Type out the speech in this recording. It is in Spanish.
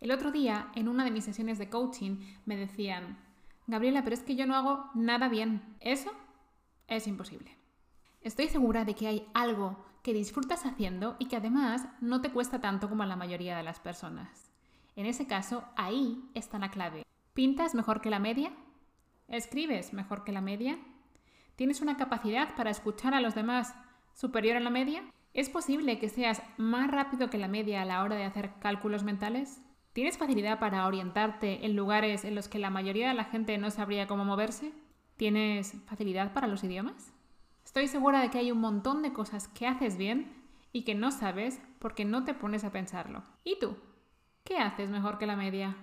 El otro día, en una de mis sesiones de coaching, me decían, Gabriela, pero es que yo no hago nada bien. Eso es imposible. Estoy segura de que hay algo que disfrutas haciendo y que además no te cuesta tanto como a la mayoría de las personas. En ese caso, ahí está la clave. ¿Pintas mejor que la media? ¿Escribes mejor que la media? ¿Tienes una capacidad para escuchar a los demás superior a la media? ¿Es posible que seas más rápido que la media a la hora de hacer cálculos mentales? ¿Tienes facilidad para orientarte en lugares en los que la mayoría de la gente no sabría cómo moverse? ¿Tienes facilidad para los idiomas? Estoy segura de que hay un montón de cosas que haces bien y que no sabes porque no te pones a pensarlo. ¿Y tú? ¿Qué haces mejor que la media?